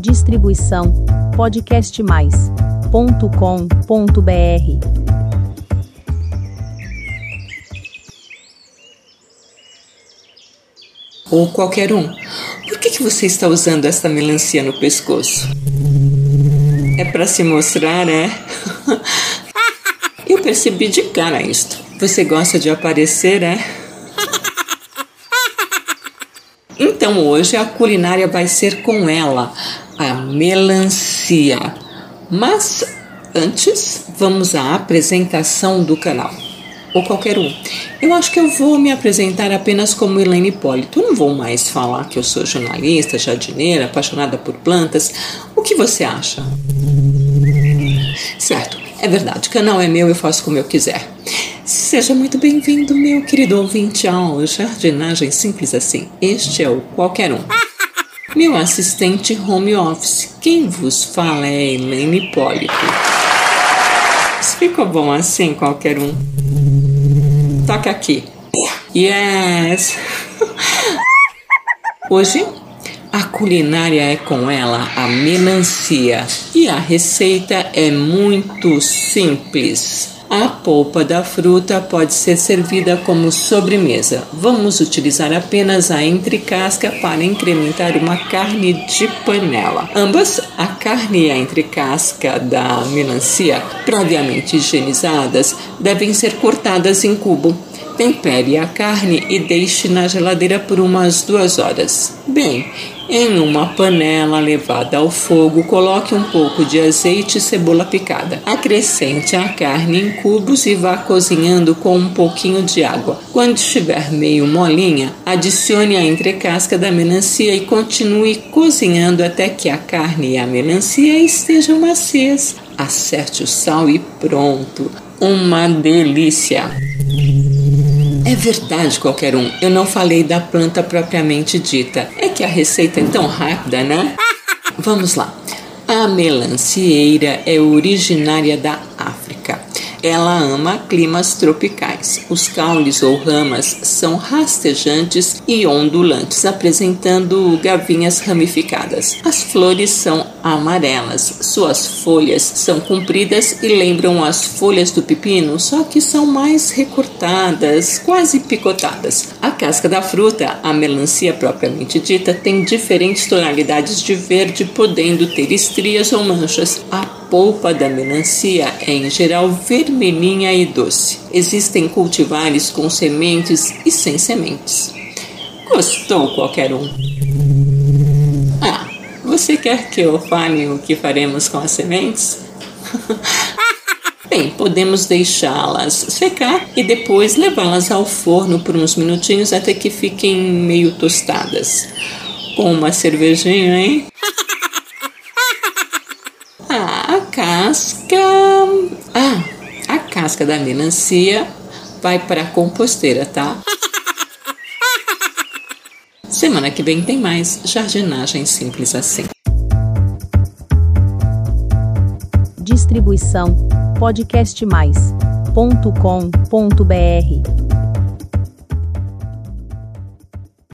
Distribuição podcastmais.com.br. Ou qualquer um. Por que, que você está usando esta melancia no pescoço? É para se mostrar, é? Eu percebi de cara isto. Você gosta de aparecer, é? Então hoje a culinária vai ser com ela, a melancia. Mas antes, vamos à apresentação do canal. Ou qualquer um. Eu acho que eu vou me apresentar apenas como Helene Hipólito. Eu não vou mais falar que eu sou jornalista, jardineira, apaixonada por plantas. O que você acha? Certo, é verdade. O canal é meu, eu faço como eu quiser. Seja muito bem-vindo, meu querido ouvinte, ao Jardinagem Simples Assim. Este é o Qualquer Um. Meu assistente home office. Quem vos fala é Helene Hipólito. Ficou bom assim, qualquer um? Toca aqui. Yes! Hoje a culinária é com ela a melancia e a receita é muito simples. A polpa da fruta pode ser servida como sobremesa. Vamos utilizar apenas a entrecasca para incrementar uma carne de panela. Ambas, a carne e a entrecasca da melancia, previamente higienizadas, devem ser cortadas em cubo. Tempere a carne e deixe na geladeira por umas duas horas. Bem, em uma panela levada ao fogo, coloque um pouco de azeite e cebola picada. Acrescente a carne em cubos e vá cozinhando com um pouquinho de água. Quando estiver meio molinha, adicione a entrecasca da melancia e continue cozinhando até que a carne e a melancia estejam macias. Acerte o sal e pronto. Uma delícia! É verdade, qualquer um. Eu não falei da planta propriamente dita. É que a receita é tão rápida, né? Vamos lá. A melancieira é originária da África. Ela ama climas tropicais. Os caules ou ramas são rastejantes e ondulantes, apresentando gavinhas ramificadas. As flores são amarelas. Suas folhas são compridas e lembram as folhas do pepino, só que são mais recortadas, quase picotadas. A casca da fruta, a melancia propriamente dita, tem diferentes tonalidades de verde, podendo ter estrias ou manchas. A polpa da melancia é em geral vermelhinha e doce. Existem cultivares com sementes e sem sementes. Gostou qualquer um? Ah, você quer que eu fale o que faremos com as sementes? Bem, podemos deixá-las secar e depois levá-las ao forno por uns minutinhos até que fiquem meio tostadas. Com uma cervejinha, hein? casca. Ah, a casca da melancia vai para a composteira, tá? Semana que vem tem mais jardinagem simples assim. Distribuição podcastmais.com.br